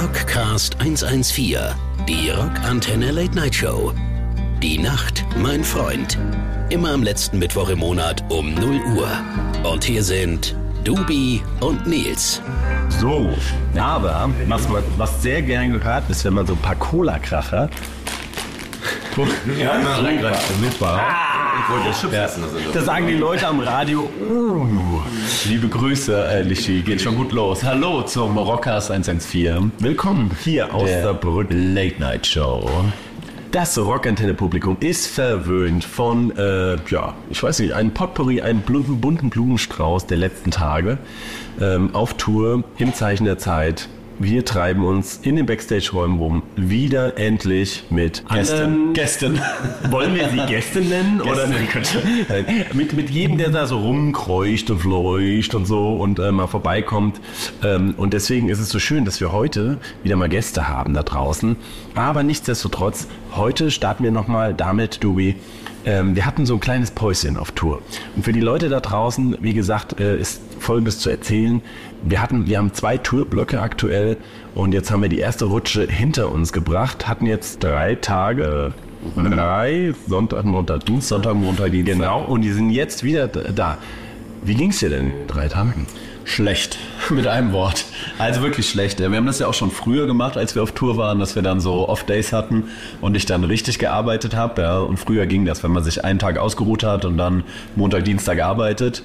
Rockcast 114, die Rockantenne Late Night Show. Die Nacht, mein Freund. Immer am letzten Mittwoch im Monat um 0 Uhr. Und hier sind Dubi und Nils. So, aber was, man, was sehr gern gehört ist, wenn man so ein paar Cola-Kracher. Ja, super. Ja, da sagen die Leute am Radio, uh, liebe Grüße, äh, Lichi, geht schon gut los. Hallo zum Rockers 114. Willkommen hier aus der, Brück Late Night Show. Das Rockantenne-Publikum ist verwöhnt von, äh, ja, ich weiß nicht, einem Potpourri, einem bunten Blumenstrauß der letzten Tage ähm, auf Tour im Zeichen der Zeit. Wir treiben uns in den Backstage-Räumen rum, wieder endlich mit Gästen. Gästen. Wollen wir sie Gäste nennen? oder mit, mit jedem, der da so rumkreucht und fleucht und so und äh, mal vorbeikommt. Ähm, und deswegen ist es so schön, dass wir heute wieder mal Gäste haben da draußen. Aber nichtsdestotrotz, heute starten wir nochmal damit, Dubi. Ähm, wir hatten so ein kleines Päuschen auf Tour. Und für die Leute da draußen, wie gesagt, äh, ist Folgendes zu erzählen. Wir hatten, wir haben zwei Tourblöcke aktuell und jetzt haben wir die erste Rutsche hinter uns gebracht, hatten jetzt drei Tage, äh, drei, Sonntag, Montag, Dienstag. Sonntag, Montag, Dienstag. Genau, und die sind jetzt wieder da. Wie ging's dir denn in drei Tagen? Schlecht, mit einem Wort. Also wirklich schlecht. Wir haben das ja auch schon früher gemacht, als wir auf Tour waren, dass wir dann so Off-Days hatten und ich dann richtig gearbeitet habe. Ja. Und früher ging das, wenn man sich einen Tag ausgeruht hat und dann Montag, Dienstag arbeitet.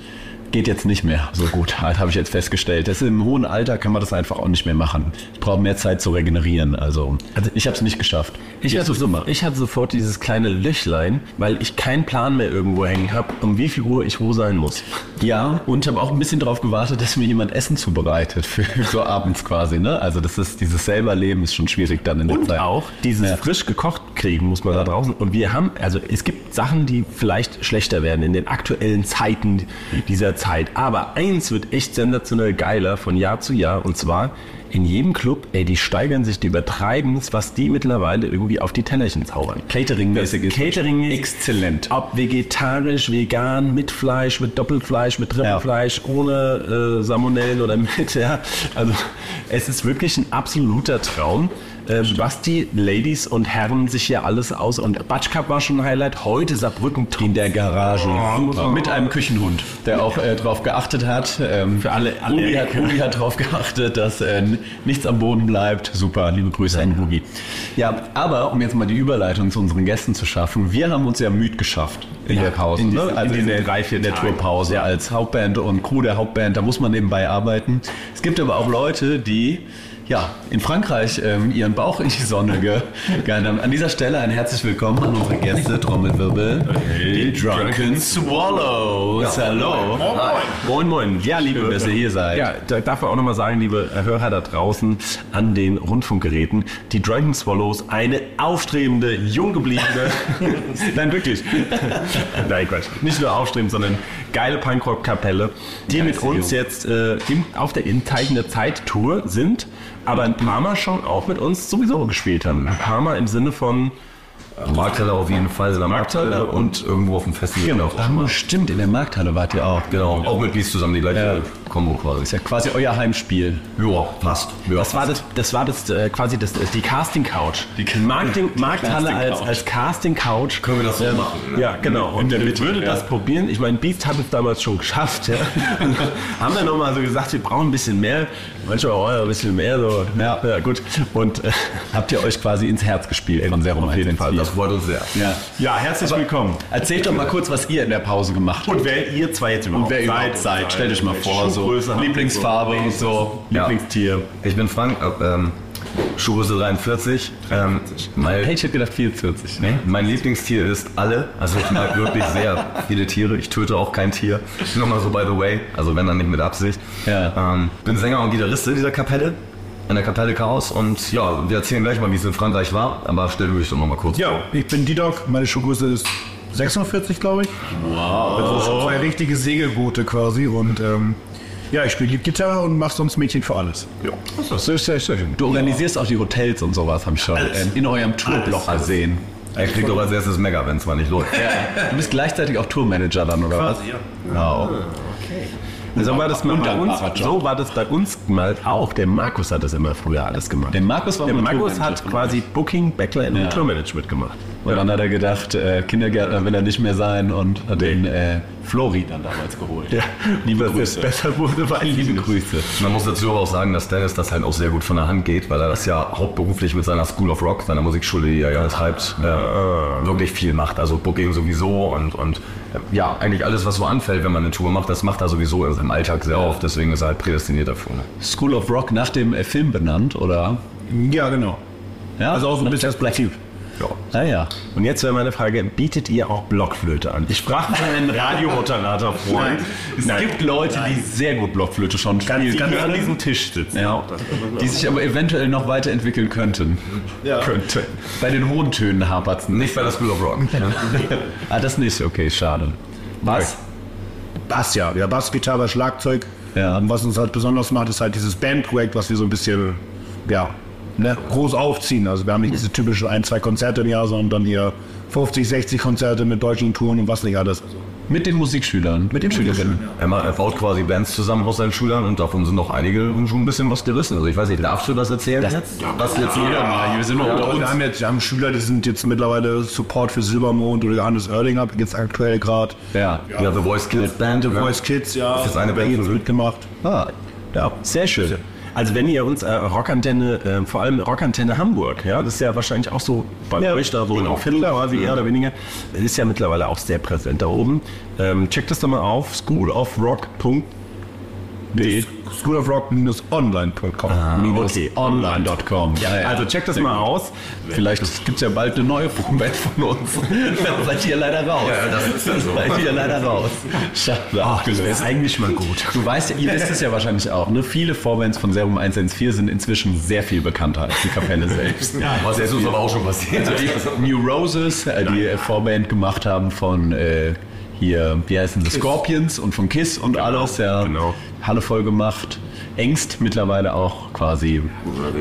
Geht jetzt nicht mehr so gut, halt, habe ich jetzt festgestellt. Das Im hohen Alter kann man das einfach auch nicht mehr machen. Ich brauche mehr Zeit zu regenerieren. Also, ich habe es nicht geschafft. Ich hatte, so, ich hatte sofort dieses kleine Löchlein, weil ich keinen Plan mehr irgendwo hängen habe, um wie viel Uhr ich wo sein muss. Ja, und ich habe auch ein bisschen darauf gewartet, dass mir jemand Essen zubereitet, für so abends quasi. Ne? Also das ist dieses selber Leben ist schon schwierig dann in der Und Zeit. auch dieses Ja. frisch gekocht kriegen muss man da draußen. Und wir haben, also es gibt Sachen, die vielleicht schlechter werden in den aktuellen Zeiten dieser Zeit. Aber eins wird echt sensationell geiler von Jahr zu Jahr. Und zwar in jedem Club, ey, die steigern sich, die übertreiben es, was die mittlerweile irgendwie auf die Tellerchen zaubern. Catering-mäßig ist Catering exzellent. Ob vegetarisch, vegan, mit Fleisch, mit Doppelfleisch, mit Trippelfleisch, ohne äh, Salmonellen oder mit, ja. Also es ist wirklich ein absoluter Traum. Äh, was die Ladies und Herren sich hier alles aus und Batsch Cup war schon ein Highlight. Heute Saarbrücken in der Garage Oh, mit einem Küchenhund, der auch äh, drauf geachtet hat. Ähm, Für alle Ruby hat, Allergiker. Ruby hat darauf geachtet, dass äh, nichts am Boden bleibt. Super, liebe Grüße an Ruby. Ja, aber um jetzt mal die Überleitung zu unseren Gästen zu schaffen, wir haben uns ja müde geschafft in der Pause. in ne? diesen- also in in der, drei, vier der. Tourpause Ja. als Hauptband und Crew der Hauptband. Da muss man nebenbei arbeiten. Es gibt aber auch Leute, die ja, in Frankreich ähm, ihren Bauch in die Sonne ge haben. An dieser Stelle ein herzlich willkommen an unsere Gäste, Trommelwirbel, die Drunken Swallows. Hallo. Moin, moin. Ja, liebe, Schön, dass ihr hier seid. Ja, da darf man auch nochmal sagen, liebe Hörer da draußen an den Rundfunkgeräten, die Drunken Swallows, eine aufstrebende, jung gebliebene, nein, wirklich, nein, Quatsch, nicht nur aufstrebend, sondern geile Punkrock-Kapelle, die mit uns jetzt äh, im, auf der in Zeichen der Zeit-Tour sind, aber ein paar Mal schon auch mit uns sowieso gespielt haben. Ein paar Mal im Sinne von, Markthalle auf jeden Fall, in der Markthalle Markthalle und irgendwo auf dem Festival. Genau. mal. Stimmt, in der Markthalle wart ihr auch. Genau, auch mit Beast zusammen, die gleiche Kombo quasi. Ist ja quasi euer Heimspiel. Ja, passt. Ja. Das war das, das war das äh, quasi das, die Casting Couch. Die Marketing, Markthalle als, Casting-Couch. als Casting Couch. Können wir das so machen? ne? Ja, genau. Und ich würde das probieren. Ich meine, Beast hat es damals schon geschafft. Ja. Dann haben wir nochmal so gesagt, wir brauchen ein bisschen mehr. Manchmal auch ein bisschen mehr. So. Ja. ja gut. Und äh, Habt ihr euch quasi ins Herz gespielt von Serum auf jeden Fall. Das freut uns sehr. Ja. ja, herzlich willkommen. Erzählt doch mal kurz, was ihr in der Pause gemacht habt. Und wer ihr zwei jetzt überhaupt Und wer überhaupt seid, stellt euch mal vor, so Lieblingsfarbe und so. Ja. Lieblingstier. Ich bin Frank, äh, ähm, Schuhgröße 43. Ähm, mein, Hey, ich hätte gedacht 44. Ne? mein Lieblingstier ist alle. Also ich mag wirklich sehr viele Tiere. Ich töte auch kein Tier. Nur mal so by the way. Also wenn dann nicht mit Absicht. Ja. Ähm, bin Sänger und Gitarrist in dieser Kapelle. In der Kapelle Chaos. Und ja, wir erzählen gleich mal, wie es in Frankreich war. Aber stell du dich doch noch mal kurz Ja, ich bin D-Dog, meine Schuhgröße ist 46, glaube ich. Wow. Also zwei richtige Segelboote quasi und ähm, ja, ich spiele Gitarre und mache sonst Mädchen für alles. Ja. Das ist sehr, sehr schön. Du organisierst auch die Hotels und sowas, habe ich schon ähm, in eurem Tourblock gesehen. Er kriegt doch als erstes Mega, wenn es mal nicht läuft. Du bist gleichzeitig auch Tourmanager dann, oder was? Wow. So war das mal bei uns. Job. So war das bei uns mal auch. Der Markus hat das immer früher alles gemacht. Der Markus war Der Markus hat quasi Booking, Backline Ja. und Tourmanagement gemacht. Und dann hat er gedacht, äh, Kindergärtner will er nicht mehr sein und hat den äh, Flori dann damals geholt. Ja, Liebe dass Grüße. es besser wurde, weil Liebe Grüße. Man muss dazu aber auch sagen, dass Dennis das halt auch sehr gut von der Hand geht, weil er das ja hauptberuflich mit seiner School of Rock, seiner Musikschule, die er ja betreibt, äh, wirklich viel macht. Also Booking sowieso und, und ja, eigentlich alles, was so anfällt, wenn man eine Tour macht, das macht er sowieso in seinem Alltag sehr oft. Deswegen ist er halt prädestiniert dafür. Ne? School of Rock nach dem äh, Film benannt, oder? Ja, genau. Ja, Also auch so ein bisschen explosiv. Ja. Ah ja. Und jetzt wäre meine Frage, bietet ihr auch Blockflöte an? Ich frage meinen Radiomoderator-Freund. Es gibt Leute, die sehr gut Blockflöte schon spielen die an können. diesem Tisch sitzen. Ja, die sich aber eventuell noch weiterentwickeln könnten. Könnte. Bei den hohen Tönen hapert es Nicht bei der School of Rock. Ah, das nicht. Okay, schade. Was? Bass, ja. Ja, Bass, Gitarre, Schlagzeug. Ja. Und was uns halt besonders macht, ist halt dieses Bandprojekt, was wir so ein bisschen, ja, ne, groß aufziehen. Also wir haben nicht diese typischen ein, zwei Konzerte im Jahr, sondern dann hier 50, 60 Konzerte mit deutschen Touren und was nicht alles. Mit den Musikschülern. Mit den Schülerinnen. Er, baut quasi Bands zusammen aus seinen Schülern und davon sind noch einige schon ein bisschen was gerissen. Also ich weiß nicht, darfst du das erzählen? Das, was jetzt jeder mal. Wir sind noch unter Wir uns. haben jetzt wir haben Schüler, die sind jetzt mittlerweile Support für Silbermond oder Johannes Oerlinger, jetzt aktuell gerade. Ja. Ja, The Voice Kids Band. The Voice Kids, ja. Das ist eine Band jetzt mitgemacht. Ah, ja, sehr schön. Also wenn ihr uns äh, Rockantenne, äh, vor allem Rockantenne Hamburg, ja, das ist ja wahrscheinlich auch so bei euch da so in Viertel quasi eher oder weniger, ist ja mittlerweile auch sehr präsent da oben. Ähm, checkt das doch mal auf, schoolofrock.de. Schoolofrock-online.com. okay. Online.com. Ja, ja. Also checkt das mal aus. Vielleicht gibt es ja bald eine neue Band von uns. Dann seid ihr leider raus. Ja, das ist ja so. Seid ihr leider raus. Schade. Das wäre eigentlich mal gut. Du weißt ja, ihr wisst es ja wahrscheinlich auch, ne? Viele Vorbands von Serum 114 sind inzwischen sehr viel bekannter als die Kapelle selbst. Was ist uns aber auch schon passiert. Also die New Roses, äh, die Vorband gemacht haben von äh, hier, wie heißen sie, Scorpions und von Kiss und alles, ja. genau. Halle voll gemacht. Engst mittlerweile auch quasi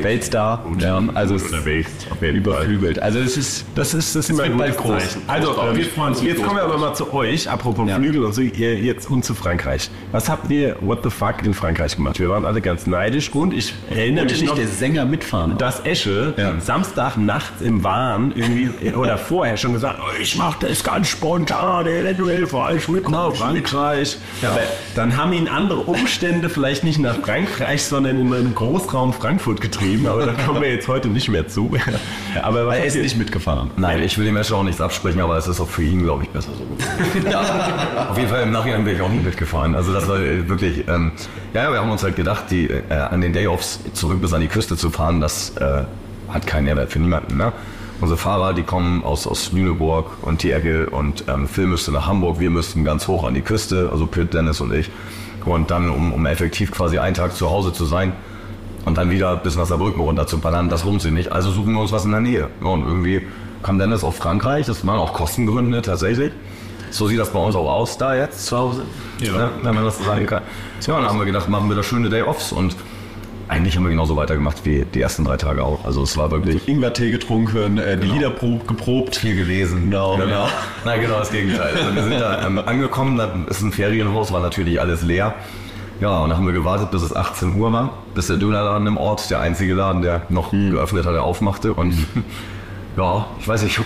Weltstar. Ja, also es Unterwegs, auf jeden Fall. überflügelt. Also ist Das ist das ist immer wird ein bald groß. Zeichen. Also äh, ich. wir freuen uns. Jetzt kommen wir aber mal zu euch, apropos Ja. Flügel und so, ihr jetzt und zu Frankreich. Was habt ihr, what the fuck, in Frankreich gemacht? Wir waren alle ganz neidisch und ich erinnere Wollte mich nicht noch, der Sänger mitfahren. dass Esche Ja. Samstag nachts im Wahn irgendwie oder vorher schon gesagt, oh, ich mache das ganz spontan, eventuell vor allem mit nach Frankreich. Aber dann haben ihn andere Umstände vielleicht nicht nach Frankreich, sondern in einen Großraum Frankfurt getrieben. Aber da kommen wir jetzt heute nicht mehr zu. Aber er ist nicht mitgefahren. Nein, ich will dem Menschen auch nichts absprechen, aber es ist auch für ihn, glaube ich, besser so. Auf jeden Fall im Nachhinein bin ich auch nie mitgefahren. Also das war äh, wirklich, ähm, ja, ja, wir haben uns halt gedacht, die, äh, an den Day-Offs zurück bis an die Küste zu fahren, das äh, hat keinen Mehrwert für niemanden. Ne? Unsere Fahrer, die kommen aus, aus Lüneburg und die Ecke und ähm, Phil müsste nach Hamburg, wir müssten ganz hoch an die Küste, also Pitt, Dennis und ich. Und dann, um, um effektiv quasi einen Tag zu Hause zu sein, und dann wieder bis nach Saarbrücken runter zu ballern, das lohnt sich nicht. Also suchen wir uns was in der Nähe. Ja, und irgendwie kam Dennis auf Frankreich, das waren auch Kostengründe tatsächlich. So sieht das bei uns auch aus da jetzt zu Hause, ja. wenn man das so sagen kann. Ja, und dann haben wir gedacht, machen wir da schöne Day-Offs und eigentlich haben wir genauso weitergemacht wie die ersten drei Tage auch. Also es war wirklich Ingwertee getrunken, äh, die Lieder prob, geprobt. viel gewesen. Genau, genau. Nein, genau das Gegenteil. Also wir sind da ähm, angekommen, da ist ein Ferienhaus, war natürlich alles leer. Ja, und dann haben wir gewartet, bis es 18 Uhr war, bis der Dönerladen im Ort, der einzige Laden, der noch geöffnet hatte, aufmachte. Und ja, ich weiß nicht,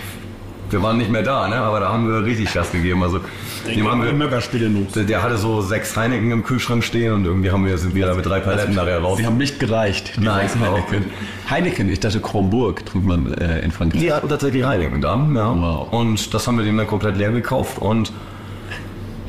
wir waren nicht mehr da, ne? aber da haben wir richtig Gas gegeben. Also, dem haben wir, Möckerspiele los. der, der hatte so sechs Heineken im Kühlschrank stehen und irgendwie haben wir, sind wir da mit drei Paletten nachher raus. Sie haben nicht gereicht. die Nein, Heineken. Heineken, ich dachte Kronburg trinkt man äh, in Frankreich. Die hatten tatsächlich Heineken da. Ja. Wow. Und das haben wir dem dann komplett leer gekauft und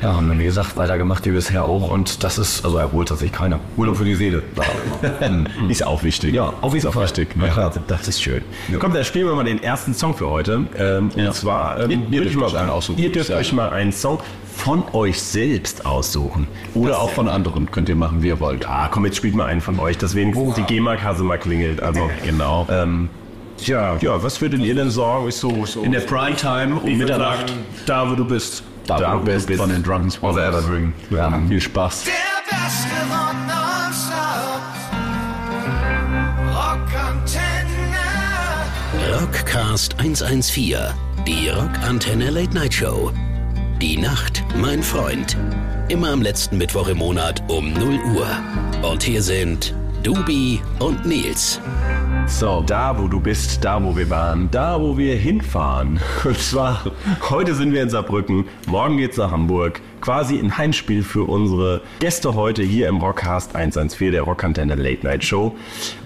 ja, haben dann wie gesagt weitergemacht wie bisher auch. Und das ist, also erholt hat sich keiner. Urlaub für die Seele. Ist auch wichtig. ja, auf jeden Fall. Wichtig. Ne? Ja, das ist schön. Komm, dann spielen wir mal den ersten Song für heute. Ähm, Ja. Und zwar, ähm, Ihr- ihr dürft mal, euch einen aussuchen, Ihr dürft euch mal einen Song von euch selbst aussuchen. Oder auch von anderen könnt ihr machen, wie ihr wollt. Ah, komm, jetzt spielt mal einen von euch, dass wenigstens die GEMA-Kasse mal klingelt. Also, Genau. ähm, ja, ja, was würdet ihr denn sagen? Ist so, so In der Primetime um Mitternacht. Da, wo du bist. Da, Da, wo du bist, von den Drunken. Evergreen. Ja. Viel Spaß. Der beste Rock. Rockcast 114. Die Rockantenne Late Night Show. Die Nacht, mein Freund. Immer am letzten Mittwoch im Monat um 0 Uhr. Und hier sind Dubi und Nils. So, da wo du bist, da wo wir waren, da wo wir hinfahren. Und zwar, heute sind wir in Saarbrücken, morgen geht's nach Hamburg. Quasi ein Heimspiel für unsere Gäste heute hier im Rockcast 114 der Rockantenne Late Night Show.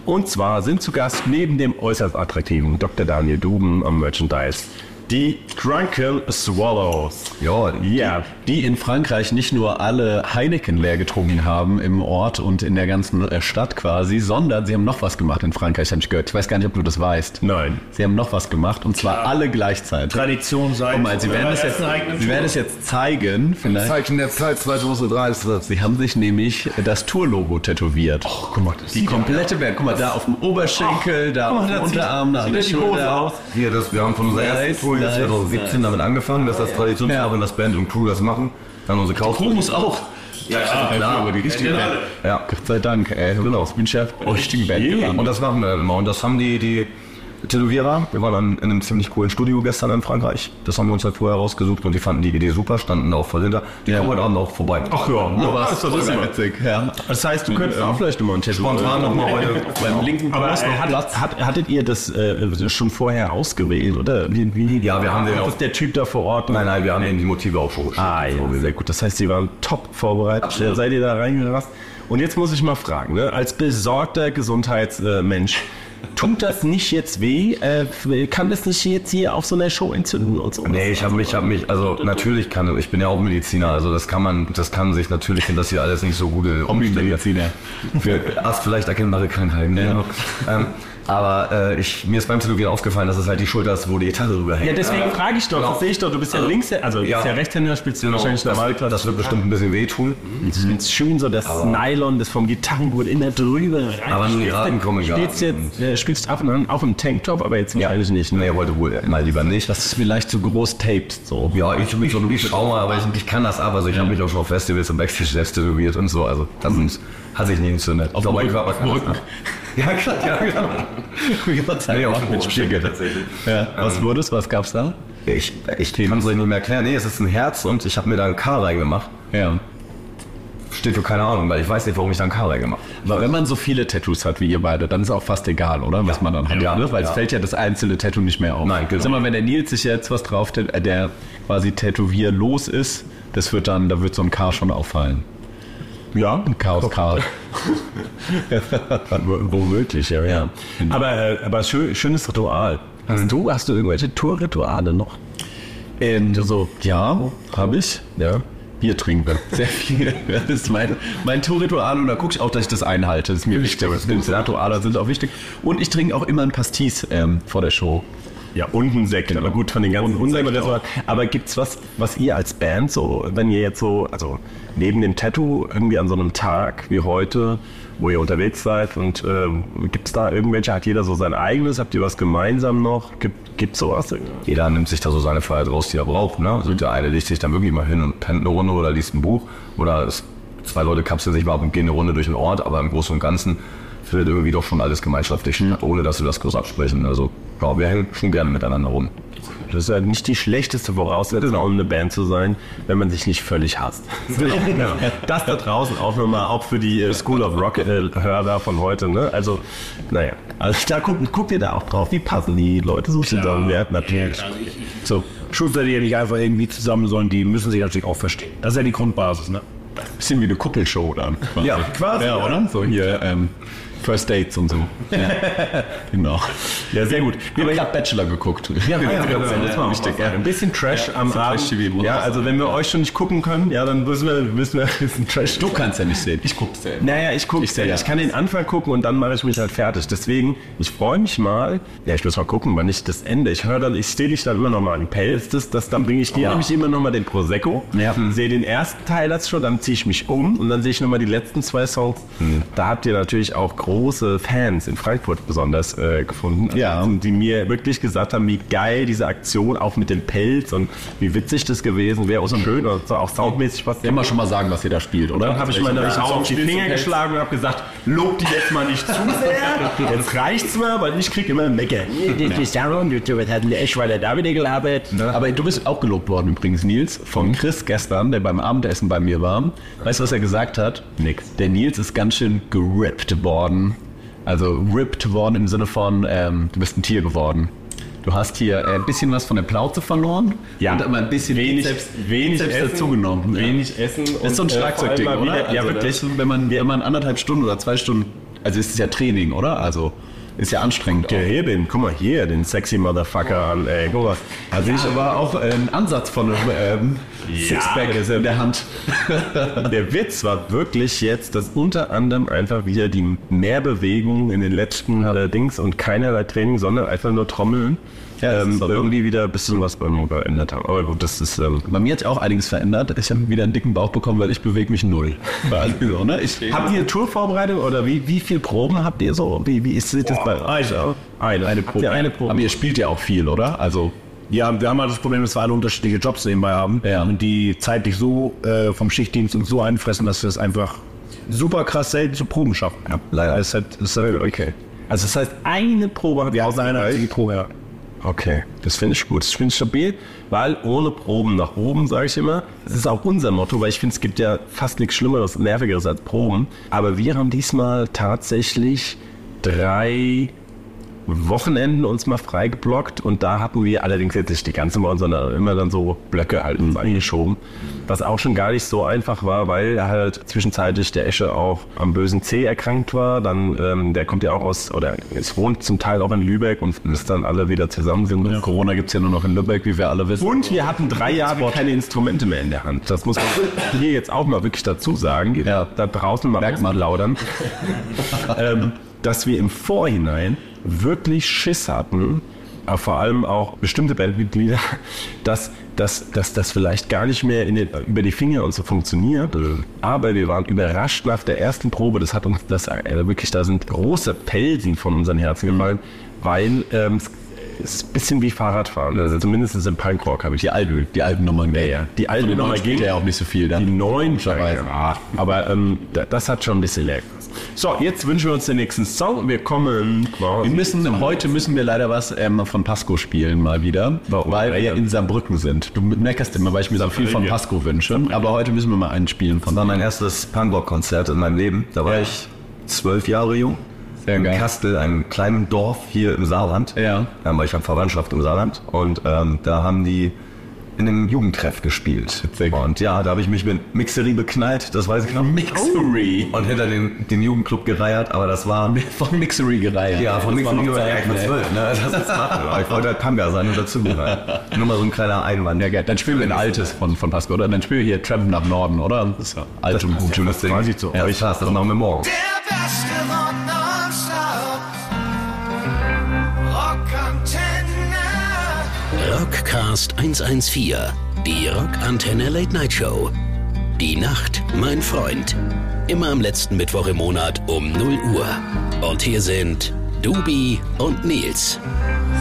Und zwar sind zu Gast neben dem äußerst attraktiven Dr. Daniel Duben am Merchandise die Drunken Swallows. Ja, Ja, die in Frankreich nicht nur alle Heineken leer getrunken haben im Ort und in der ganzen äh, Stadt quasi, sondern sie haben noch was gemacht in Frankreich, habe ich gehört. Ich weiß gar nicht, ob du das weißt. Nein. Sie haben noch was gemacht und zwar alle gleichzeitig. Tradition sein. Guck mal, sie werden es jetzt, sie werden es jetzt zeigen, vielleicht. Zeichen der Zeit 2003 ist das. Sie haben sich nämlich das Tour-Logo tätowiert. Oh, guck mal, das die komplette Band. Guck mal, da auf dem Oberschenkel, da auf dem Unterarm, da an der Schulter. Hier, das, wir haben von unserer ersten Tour jetzt nice, 2017 damit angefangen, dass das Tradition Ja. wenn das Band und Crew das machen. Dann unsere Couch. Chromus auch. Ja, ja, Klar, aber die richtige Band. Ja. Gott sei Dank, ey. Genau. Ich bin Chef der richtigen Band. Und das machen wir immer. Und das haben die, die Tätowierer, wir waren dann in einem ziemlich coolen Studio gestern in Frankreich. Das haben wir uns halt vorher rausgesucht und die fanden die Idee super, standen auch voll hinter. Die Ja. kommen heute Abend auch vorbei. Ach ja, ja Was? das ist immer. witzig. Ja. Das heißt, du könntest auch vielleicht immer ein Tattoo Spontan nochmal heute. Beim linken Aber äh, hat, Platz. hat, hattet ihr das äh, schon vorher ausgewählt, oder? Wie, wie, Ja, wir haben den hat auch- das der Typ da vor Ort? Nein, nein, wir haben denen die Motive auch schon geschickt. Ah, ja, sehr gut. Das heißt, Sie waren top vorbereitet. Ja, Seid ihr da reingerast? Und jetzt muss ich mal fragen, ne? als besorgter Gesundheitsmensch, tut das nicht jetzt weh? Äh, kann das nicht jetzt hier auf so einer Show entzünden und so? Nee, ich habe mich, hab mich, also natürlich kann, ich bin ja auch Mediziner, also das kann man, das kann sich natürlich, sind das hier alles nicht so gute Umstände. Für erst vielleicht erkennbare Krankheiten. Ja. Ähm, aber äh, ich, mir ist beim Tätowieren aufgefallen, dass es halt die Schulter ist, wo die Gitarre drüber hängt. Ja, deswegen frage ich doch, das sehe ich doch, du bist ja links, also Ja. bist ja Rechtshänder, spielst du Genau, wahrscheinlich das, normal. das wird bestimmt ein bisschen wehtun. Ich finde es schön, so das Nylon, das vom Gitarrenboot immer drüber rein. Aber nur die Raten kommen gar Spielst jetzt, äh, spielst ab und an auch im Tanktop, aber jetzt wahrscheinlich nicht. Ne? Nee, wollte wohl mal lieber nicht. Das ist vielleicht zu groß taped. So. Ja, ich bin schon ein Trauma, aber ich, ich kann das ab. Also ich habe mich auch schon auf Festivals und Backstage selbst tätowiert und so. Also das ist, hat sich nie entzündet. Auf dem Rücken- auf Rücken. Ja, klar, ja, genau. Nee, auf dem Rücken tatsächlich. Ja. Was wurde es? Was gab's da? Ich, ich kann es euch nicht mehr erklären. Nee, es ist ein Herz und ich habe mir da ein K reingemacht. Ja. Steht für keine Ahnung, weil ich weiß nicht, warum ich da ein K reingemacht habe. Aber wenn man so viele Tattoos hat wie ihr beide, dann ist auch fast egal, oder? Was man dann hat. Ja. ne? Weil es Ja. fällt ja das einzelne Tattoo nicht mehr auf. Nein, genau. Sag mal, wenn der Nils sich jetzt was drauf, der quasi tätowierlos ist, das wird dann, da wird so ein K schon auffallen. Ja, Ein Chaos K. Womöglich, ja, ja. Aber, aber schön, schönes Ritual. Hast du, hast du irgendwelche Tourrituale noch? Ähm, so, ja, habe ich. Ja. Bier trinken. Sehr viel. Das ist mein, mein Tourritual und da gucke ich auch, dass ich das einhalte. Das ist mir wichtig. Rituale sind auch wichtig. Und ich trinke auch immer ein Pastis ähm, vor der Show. Ja, und ein Sekt. Aber gut, von den ganzen Unsägen Aber gibt's was, was ihr als Band so, wenn ihr jetzt so, also neben dem Tattoo irgendwie an so einem Tag wie heute, wo ihr unterwegs seid und ähm, gibt's da irgendwelche, hat jeder so sein eigenes, habt ihr was gemeinsam noch? Gibt, gibt's sowas? Jeder nimmt sich da so seine Freiheit raus, die er braucht. Ne? Also der eine legt sich dann wirklich mal hin und pennt eine Runde oder liest ein Buch. Oder es, zwei Leute kapseln sich mal ab und gehen eine Runde durch den Ort. Aber im Großen und Ganzen findet irgendwie doch schon alles gemeinschaftlich statt, ohne dass wir das groß absprechen. Also ja, wir hängen schon gerne miteinander rum. Das ist ja nicht die schlechteste Voraussetzung, um eine Band zu sein, wenn man sich nicht völlig hasst. ja. Das da draußen auch nochmal, auch für die äh, School of Rock-Hörer von heute. Ne? Also, naja, also da guckt, guckt ihr da auch drauf. Wie passen die Leute so zusammen? Ja, natürlich. So, Schulter, die ja nicht einfach irgendwie zusammen, sondern die müssen sich natürlich auch verstehen. Das ist ja die Grundbasis, ne? Bisschen wie eine Kuppelshow dann. Quasi. Ja, quasi, Ja, ja. oder? So hier ähm, First Dates und so. Ja. genau. Ja, sehr gut. Aber ich habe Bachelor geguckt. Ja, Ja, ja, das war wichtig. Ja. Ein bisschen Trash am bisschen Abend. Muss Ja, also wenn wir euch schon nicht gucken können, ja, dann müssen wir, müssen wir ein bisschen Trash. Du kannst ja nicht sehen. Ich guck's ja. Naja, ich gucke, Ich ja. ich kann den Anfang gucken und dann mache ich mich halt fertig. Deswegen, ich freue mich mal. Ja, ich muss mal gucken, wann ich das Ende. Ich höre dann, ich stehe dich dann immer noch mal an die Pelz. Das, das, dann bringe ich dir nämlich immer noch mal den Prosecco. Ja. Sehe den ersten Teil das schon, dann ziehe ich mich um und dann sehe ich noch mal die letzten zwei Songs. Da habt ihr natürlich auch große Fans in Frankfurt besonders äh, gefunden, Ja. also, die mir wirklich gesagt haben, wie geil diese Aktion, auch mit dem Pelz und wie witzig das gewesen wäre, auch so schön und so auch soundmäßig was. Immer schon mal sagen, was ihr da spielt, oder? Dann habe ich meine Song auf die Finger geschlagen und habe gesagt, lob die jetzt mal nicht zu sehr. Jetzt reicht's mal, weil ich krieg immer Mecker. Das ist Aaron, du hat echt weiter da wieder gearbeitet. Aber du bist auch gelobt worden übrigens, Nils, von Chris gestern, der beim Abendessen bei mir war. Weißt du, was er gesagt hat? Nix. Der Nils ist ganz schön gerippt worden. Also ripped worden im Sinne von, ähm, du bist ein Tier geworden. Du hast hier äh, ein bisschen was von der Plauze verloren Ja. und aber ein bisschen Wenig- Bizeps, wenig Bizeps essen, dazugenommen. wenig essen Das ist so ein äh, Schlagzeugding, oder? wieder- ja, Also wirklich. das, wenn, man, wenn man anderthalb Stunden oder zwei Stunden, also ist es ja Training, oder? Also ist ja anstrengend. Ja, hier bin, guck mal hier, den sexy Motherfucker an, ey, guck mal. Also ich aber auch äh, einen Ansatz von einem ähm, Sixpack ja- in der Hand. Der Witz war wirklich jetzt, dass unter anderem einfach wieder die Mehrbewegung in den letzten äh, Dings und keinerlei Training, sondern einfach nur Trommeln, Ja, ähm, irgendwie wieder ein bisschen was beim Motor verändert haben. Aber gut, das ist, ähm, Bei mir hat sich auch einiges verändert. Ich habe wieder einen dicken Bauch bekommen, weil ich bewege mich null. Quasi so, ne? ich, Habt ihr Tourvorbereitung oder wie, wie viel Proben habt ihr so? Wie, wie ist das euch? Eine, eine Probe. Ja, eine Probe. aber ihr spielt ja auch viel, oder? Also Ja, wir haben halt das Problem, dass wir alle unterschiedliche Jobs nebenbei haben. Ja. Und die zeitlich so äh, vom Schichtdienst uns so einfressen, dass wir es einfach super krass selten zu Proben schaffen. Ja, leider. Halt, das ist halt Okay. Also das heißt, eine Probe hat Wir haben eine einzige Probe, ja. Okay, das finde ich gut. Das finde ich stabil, weil ohne Proben nach oben, sage ich immer. Das ist auch unser Motto, weil ich finde, es gibt ja fast nichts Schlimmeres, Nervigeres als Proben. Aber wir haben diesmal tatsächlich drei Wochenenden uns mal freigeblockt und da hatten wir allerdings jetzt nicht die ganze Woche, sondern immer dann so Blöcke halt uns eingeschoben. Was auch schon gar nicht so einfach war, weil halt zwischenzeitlich der Esche auch am bösen C erkrankt war. Dann, ähm, der kommt ja auch aus, oder es wohnt zum Teil auch in Lübeck und bis dann alle wieder zusammen sind. Corona gibt's ja nur noch in Lübeck, wie wir alle wissen. Und wir hatten drei Jahre keine Instrumente mehr in der Hand. Das muss man hier jetzt auch mal wirklich dazu sagen. Ja. Da draußen mal Merkt man. laudern. ähm, dass wir im Vorhinein wirklich Schiss hatten, aber vor allem auch bestimmte Bandmitglieder, dass dass dass das vielleicht gar nicht mehr in den, über die Finger und so funktioniert. Aber wir waren überrascht nach der ersten Probe. Das hat uns das äh, wirklich, da sind große Pelsen von unseren Herzen gefallen, weil ähm, es ist ein bisschen wie Fahrradfahren. Also zumindest im Punkrock habe ich Die alten, die alten Nummern. ja, ja. Die alten Von den Nummer neuen spielt ging ja auch nicht so viel die dann. neuen Logischerweise. ja, aber ähm, da- das hat schon ein bisschen So, jetzt wünschen wir uns den nächsten Song. Wir kommen Wir müssen, heute müssen wir leider was ähm, von Pasco spielen, mal wieder. Warum? Weil wir ja in Saarbrücken sind. Du meckerst immer, weil ich mir so viel von Pasco wünsche. Aber heute müssen wir mal einen spielen von Das war mein erstes Punkrock-Konzert in meinem Leben. Da war Ja. ich zwölf Jahre jung. Sehr in geil. Kastel, einem kleinen Dorf hier im Saarland. Ja. Da war ich an Verwandtschaft im Saarland. Und ähm, da haben die in einem Jugendtreff gespielt. Witzig. Und ja, da habe ich mich mit Mixerie beknallt, das weiß ich noch. Mixery. Und hinter den, den Jugendclub gereiert, aber das war... Von Mixery gereiht. Ja, von Das noch gereiert. Mit ne? zwölf, ne? Das ist aber ich wollte halt Panga sein und dazu gereiht. Nur mal so ein kleiner Einwand. Ja, geil. Dann spielen wir ein altes von, von Pasco, oder? Dann spielen wir hier Trampen nach Norden, oder? Das ist ja alt und gut. Schönes Ding. weiß ich zu Ja, euch. ich das machen wir morgen. Der beste Rock Rockcast 114, die Rockantenne Late Night Show. Die Nacht, mein Freund. Immer am letzten Mittwoch im Monat um 0 Uhr. Und hier sind Dubi und Nils.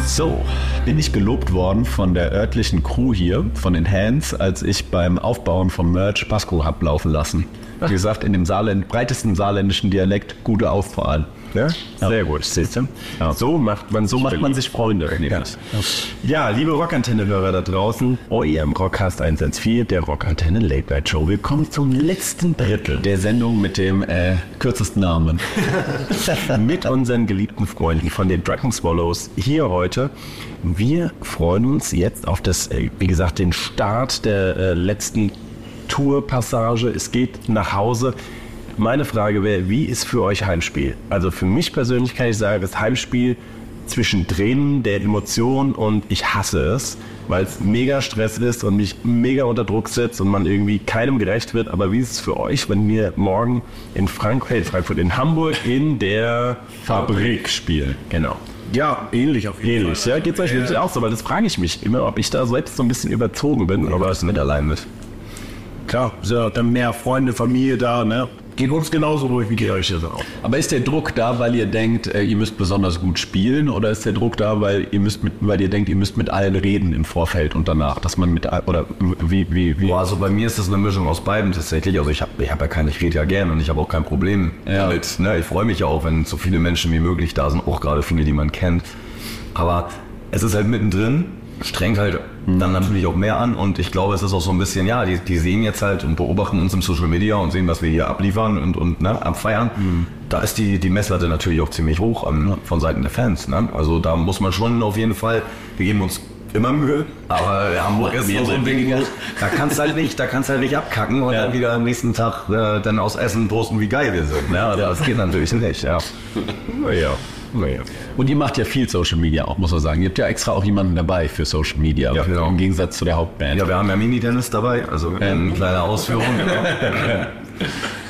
So, bin ich gelobt worden von der örtlichen Crew hier, von den Hands, als ich beim Aufbauen vom Merch Pasco hab laufen lassen. Wie gesagt, in dem Saarländ, breitesten saarländischen Dialekt, gute Auswahl. Ja? Sehr gut, siehst du? So macht man, So macht man sich Freunde. Ja. ja, liebe Rockantenne-Hörer da draußen, euer Rockcast 114, der Rockantenne Late Night Show. Willkommen zum letzten Drittel Der Sendung mit dem äh, kürzesten Namen. mit unseren geliebten Freunden von den Dragon Swallows hier heute. Wir freuen uns jetzt auf das, äh, wie gesagt, den Start der äh, letzten Tourpassage. Es geht nach Hause. Meine Frage wäre, wie ist für euch Heimspiel? Also für mich persönlich kann ich sagen, das Heimspiel zwischen Tränen der Emotionen und ich hasse es, weil es mega Stress ist und mich mega unter Druck setzt und man irgendwie keinem gerecht wird. Aber wie ist es für euch, wenn wir morgen in Frankfurt, Frankfurt in Hamburg in der Fabrik spielen? Genau. Ja, ähnlich auf jeden Ähnlich, ja, geht's euch wirklich auch so, weil das frage ich mich immer, ob ich da selbst so ein bisschen überzogen bin. Aber was mit allein mit. Klar, sind auch dann mehr Freunde, Familie da, ne? Geht uns genauso durch, wie geht euch das auch. Aber ist der Druck da, weil ihr denkt, äh, ihr müsst besonders gut spielen, oder ist der Druck da, weil ihr müsst mit, weil ihr denkt, ihr müsst mit allen reden im Vorfeld und danach, dass man mit oder wie wie wie? Boah, also bei mir ist das eine Mischung aus beiden tatsächlich. Also ich habe ich hab ja keine, ich rede ja gern und ich habe auch kein Problem Ja. damit. Ne? Ich freue mich ja auch, wenn so viele Menschen wie möglich da sind, auch gerade viele, die man kennt. Aber es ist halt mittendrin, strengt halt dann natürlich auch mehr an und ich glaube, es ist auch so ein bisschen, ja, die, die sehen jetzt halt und beobachten uns im Social Media und sehen, was wir hier abliefern und, und ne, abfeiern. Da ist die, die Messlatte natürlich auch ziemlich hoch ähm, von Seiten der Fans. Ne? Also da muss man schon auf jeden Fall, wir geben uns immer Mühe, aber Hamburg ist so ein Ding, da kannst halt nicht, da kannst halt nicht abkacken und dann wieder am nächsten Tag äh, dann aus Essen posten, wie geil wir sind. Ne? Das geht natürlich nicht, ja. Naja, naja. Und ihr macht ja viel Social Media auch, muss man sagen. Ihr habt ja extra auch jemanden dabei für Social Media, Ja, genau. im Gegensatz zu der Hauptband. Ja, wir haben ja Mini-Dennis dabei, also eine kleine Ausführung.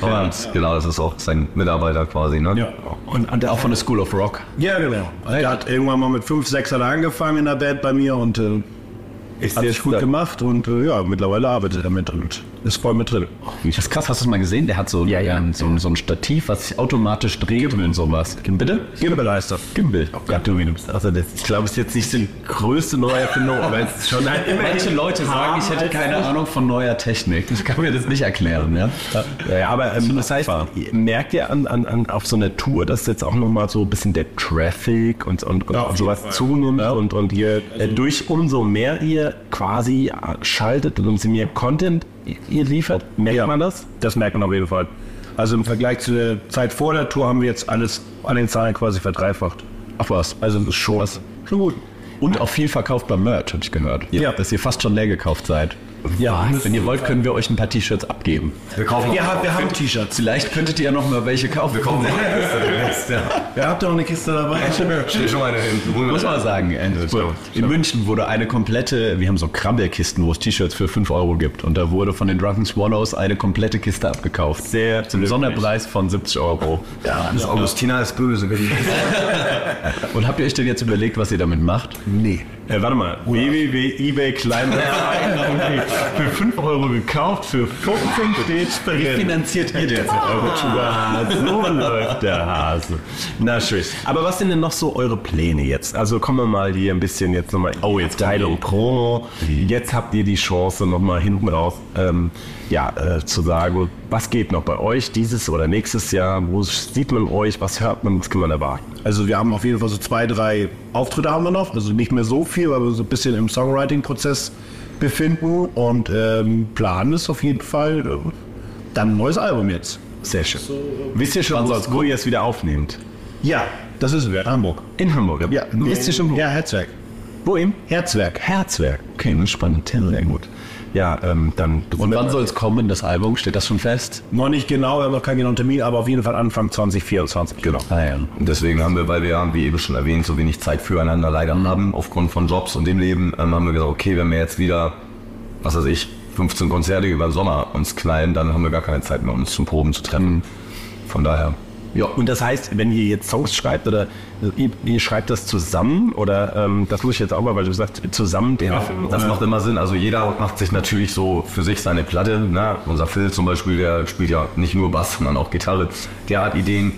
Genau. Und genau, das ist auch sein Mitarbeiter quasi, ne? Ja. Und, und auch von der School of Rock. Ja, genau. Der hat irgendwann mal mit fünf, sechs hat er angefangen in der Band bei mir und äh, Ist hat sich gut gemacht und äh, ja, mittlerweile arbeitet er mit und ist voll mit drin. Das ist krass, hast du das mal gesehen? Der hat so, Ja, ja. ähm, so, so ein Stativ, was sich automatisch dreht und sowas. Bitte? Gimbal heißt er. Gimbal. Oh Gott, du, also das, ich glaube, es ist jetzt nicht die größte Neuerfindung, aber es ist schon immer Manche Leute sagen, ich hätte keine Ahnung von neuer Technik. Ich kann mir das nicht erklären, ja? Ja, ja, aber ähm, das heißt, ihr merkt ihr an, an, an, auf so einer Tour, dass jetzt auch nochmal so ein bisschen der Traffic und, und, und, Ja, und sowas Fall. zunimmt und, und ihr äh, durch umso mehr ihr quasi schaltet und umso mehr Content ihr liefert, merkt Ja. man das? Das merkt man auf jeden Fall. Also im Vergleich zu der Zeit vor der Tour haben wir jetzt alles an den Zahlen quasi verdreifacht. Ach was. Also das ist schon, schon gut. Und auch viel verkauft beim Merch, habe ich gehört. Ja. Dass ihr fast schon leer gekauft seid. Ja, Wenn ihr wollt, können wir euch ein paar T-Shirts abgeben. Wir kaufen wir, haben, wir haben T-Shirts. Vielleicht könntet ihr ja noch mal welche kaufen. Wir kaufen Ihr habt doch eine Kiste dabei. Steht schon eine hin. Muss man sagen, äh, in München wurde eine komplette, wir haben so Krabbelkisten, wo es T-Shirts für 5 Euro gibt. Und da wurde von den Drunken Swallows eine komplette Kiste abgekauft. Sehr Zum Sonderpreis von 70 Euro. Ja, das Augustina ist böse. Und habt ihr euch denn jetzt überlegt, was ihr damit macht? Nee. Äh, warte mal, www.ebay Kleinanzeigen für 5 Euro gekauft, für 15 steht drin. Finanziert ihr das? Ah, so läuft der Hase. Na schön. Aber was sind denn noch so eure Pläne jetzt? Also kommen wir mal hier ein bisschen jetzt nochmal. Oh, jetzt Teilung Promo. Jetzt habt ihr die Chance nochmal hinten raus, ähm, ja, äh, zu sagen, was geht noch bei euch dieses oder nächstes Jahr? Wo sieht man euch? Was hört man? Was kann man erwarten? Also wir haben auf jeden Fall so zwei, drei Auftritte haben wir noch. Also nicht mehr so viel, weil wir so ein bisschen im Songwriting-Prozess befinden. Und ähm, planen ist auf jeden Fall äh, dann ein neues Album jetzt. Sehr schön. Wisst ihr schon, wo, wo ihr es wieder aufnehmt? Ja, das ist es in Hamburg. In Hamburg. Ja, Wisst ihr schon, wo? Ja, Herzwerk. Wo im? Herzwerk. Herzwerk. Okay, spannend. Sehr gut. Ja, ähm, dann. Und wann soll es kommen, das Album? Steht das schon fest? Noch nicht genau, wir haben noch keinen genauen Termin, aber auf jeden Fall Anfang 2024. Genau. Ah, ja. Und deswegen haben wir, weil wir ja, wie eben schon erwähnt, so wenig Zeit füreinander leider haben, aufgrund von Jobs und dem Leben, ähm, haben wir gesagt, okay, wenn wir jetzt wieder, was weiß ich, 15 Konzerte über den Sommer uns knallen, dann haben wir gar keine Zeit mehr, uns zum Proben zu treffen. Von daher, Ja, und das heißt, wenn ihr jetzt Songs schreibt oder ihr, ihr schreibt das zusammen oder ähm, das muss ich jetzt auch mal, weil du sagst, zusammen Ja, das macht immer Sinn. Also jeder macht sich natürlich so für sich seine Platte. Ne? Unser Phil zum Beispiel, der spielt ja nicht nur Bass, sondern auch Gitarre. Der hat Ideen.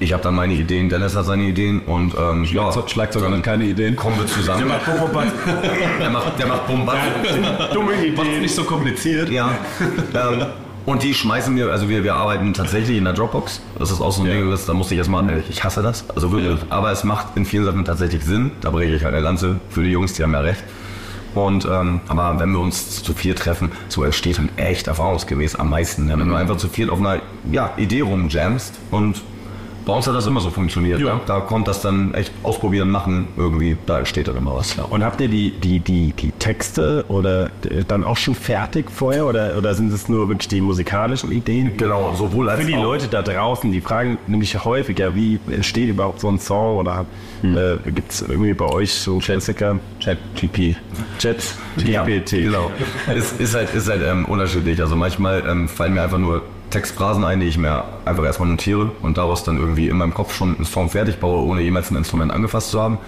Ich habe dann meine Ideen, Dennis hat seine Ideen und ähm, ja, Schlagzeug hat keine Ideen. kommen wir zusammen. Der macht, der macht Bombast. dumme Macht's nicht so kompliziert. Ja. Und die schmeißen mir, also wir, wir arbeiten tatsächlich in der Dropbox. Das ist auch so ein Ding, das, da musste ich erstmal, ich hasse das. Also wirklich. Aber es macht in vielen Sachen tatsächlich Sinn. Da breche ich halt eine Lanze für die Jungs, die haben ja recht. Und ähm, aber wenn wir uns zu viert treffen, so entsteht dann echt erfahrungsgemäß am meisten. ne? Wenn du einfach zu viert auf einer ja, Idee rumjamst und bei uns hat das immer so funktioniert. Ja. Ne? Da kommt das dann echt ausprobieren, machen, irgendwie, da entsteht dann immer was. Ja. Und habt ihr die, die, die, die Texte oder äh, dann auch schon fertig vorher oder, oder sind es nur wirklich die musikalischen Ideen? Genau, sowohl als Für die auch. Leute da draußen, die fragen nämlich häufiger, wie entsteht überhaupt so ein Song oder äh, gibt es irgendwie bei euch so Klassiker? ChatGP. Chat, Ja, GPT. genau. Es ist halt, ist halt ähm, unterschiedlich. Also manchmal ähm, fallen mir einfach nur Textphrasen ein, die ich mir einfach erstmal notiere und daraus dann irgendwie in meinem Kopf schon einen Song fertig baue, ohne jemals ein Instrument angefasst zu haben.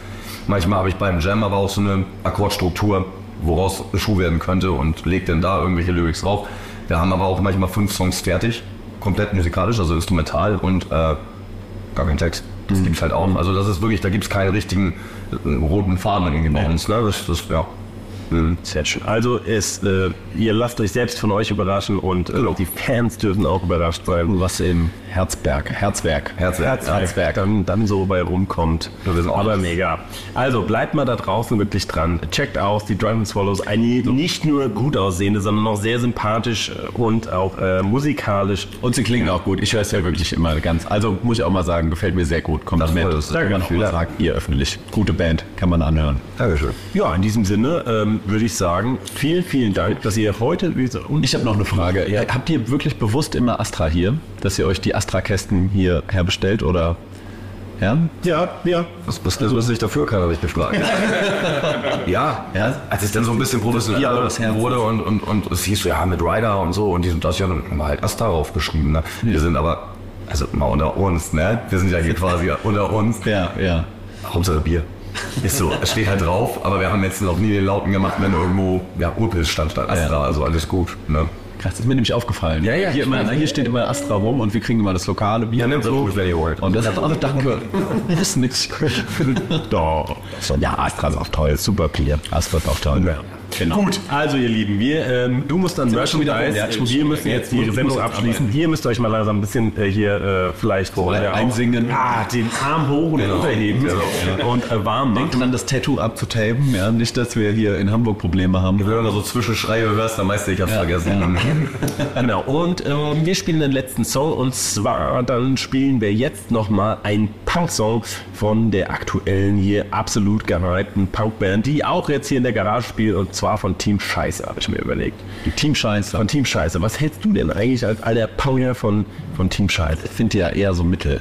Manchmal habe ich beim Jam aber auch so eine Akkordstruktur, woraus ein Schuh werden könnte und lege dann da irgendwelche Lyrics drauf. Wir haben aber auch manchmal fünf Songs fertig komplett musikalisch, also instrumental und äh, gar kein Text. Das gibt's halt auch. Also das ist wirklich, da gibt's keinen richtigen äh, roten Faden irgendwie bei uns. Ne? Das, das, ja. Mhm. Sehr schön. Also es, äh, ihr lasst euch selbst von euch überraschen und äh, die Fans dürfen auch überrascht sein. Was im Herzberg, Herzwerk. Herzwerk. Herzwerk dann, dann so bei rumkommt. Aber mega. Also bleibt mal da draußen wirklich dran. Checkt aus die Driving Swallows. Eine nicht nur gut aussehende, sondern auch sehr sympathisch äh, und auch äh, musikalisch. Und sie klingen auch gut. Ich höre es ja wirklich immer ganz. Also muss ich auch mal sagen, gefällt mir sehr gut. Kompliment. Das freut uns. Kann man auch mal sagen, ihr öffentlich. Gute Band, kann man anhören. Dankeschön. Ja, in diesem Sinne ähm, würde ich sagen, vielen, vielen Dank, dass ihr heute... Und ich habe noch eine Frage. Ja, habt ihr wirklich bewusst immer Astra hier, dass ihr euch die Astra-Kästen hier herbestellt oder? Ja? Ja, ja. Was, was, was ich dafür kann, habe ich gefragt. ja, Ja. als es dann so ein bisschen professioneller Herz. wurde und, und, und es hieß so, ja, mit Ryder und so und dies und das, ja, dann haben wir halt Asta draufgeschrieben. Ne? Wir sind aber, also mal unter uns, ne? Wir sind ja hier quasi unter uns. Ja, ja. Hauptsache Bier. Ist so, es steht halt drauf, aber wir haben jetzt noch nie den Lauten gemacht, wenn irgendwo, ja, Urpilz stand statt Astra, also alles gut. Ne? Krass, das ist mir nämlich aufgefallen. Ja, ja, Hier, immer, weiß. hier steht immer Astra rum und wir kriegen immer das lokale Bier. Ja, nimm so wollt. Und das ist also danke. Das ist nix. Doch. Ja, Astra ist auch toll. Super Bier. Astra ist auch toll. Ja. Genau. Gut, also ihr Lieben, wir, ähm, du musst dann wir schon wieder Merchandise? Ja, wir müssen jetzt die Sendung abschließen. Hier müsst ihr euch mal langsam ein bisschen äh, hier äh, vielleicht Oder einsingen. Ah, den Arm hoch und runterheben und äh, warm machen. Denkt dran, das Tattoo abzutapen. Ja, nicht, dass wir hier in Hamburg Probleme haben. Wenn du da so Zwischenschreie hörst, dann meinst du, ich hab's vergessen. Genau, und ähm, wir spielen den letzten Song und zwar dann spielen wir jetzt nochmal einen Punk-Song von der aktuellen hier absolut gehypten Punkband, die auch jetzt hier in der Garage spielt und zwar von Team Scheiße, habe ich mir überlegt. Die Teamscheiße. Von Team Scheiße. Was hältst du denn eigentlich als alter Punker von, von Team Scheiße? Ich finde ja eher so mittel.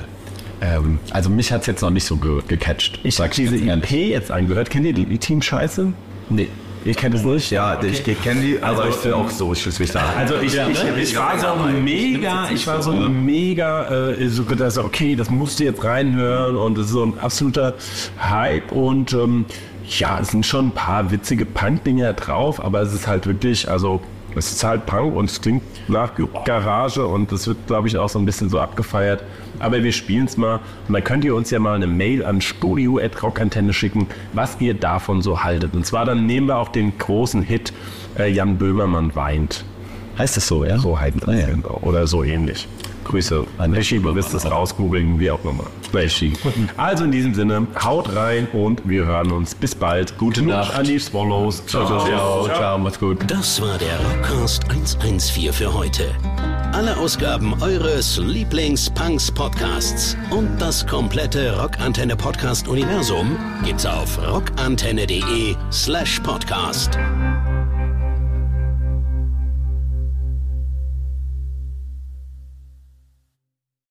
Ähm, also mich hat es jetzt noch nicht so ge gecatcht. Ich habe diese EP jetzt angehört. Kennt ihr die, die Team Scheiße? Nee. Ihr kennt es nicht? Ja, ich kenne die, aber ich finde auch so, ich will es nicht sagen. Also ich, ich, ich war so mega, ich war so mega, äh, so gedacht, so, okay, das musst du jetzt reinhören und es ist so ein absoluter Hype und ähm, ja, es sind schon ein paar witzige Punk-Dinger drauf, aber es ist halt wirklich, also es ist halt Punk und es klingt nach Garage und das wird, glaube ich, auch so ein bisschen so abgefeiert. Aber wir spielen es mal und dann könnt ihr uns ja mal eine Mail an studio.rockantenne schicken, was ihr davon so haltet. Und zwar dann nehmen wir auch den großen Hit äh, Jan Böhmermann weint. Heißt das so, ja? So heißt das Ah, ja. genau. oder so ähnlich. Grüße an Regie, du wirst es rausgoogeln, wie auch immer. Also in diesem Sinne, haut rein und wir hören uns. Bis bald. Gute Nacht. an die Swallows. Ciao, Ciao, ciao, macht's gut. Das war der Rockcast 114 für heute. Alle Ausgaben eures Lieblings-Punks-Podcasts und das komplette Rockantenne-Podcast-Universum gibt's auf rockantenne.de slash podcast.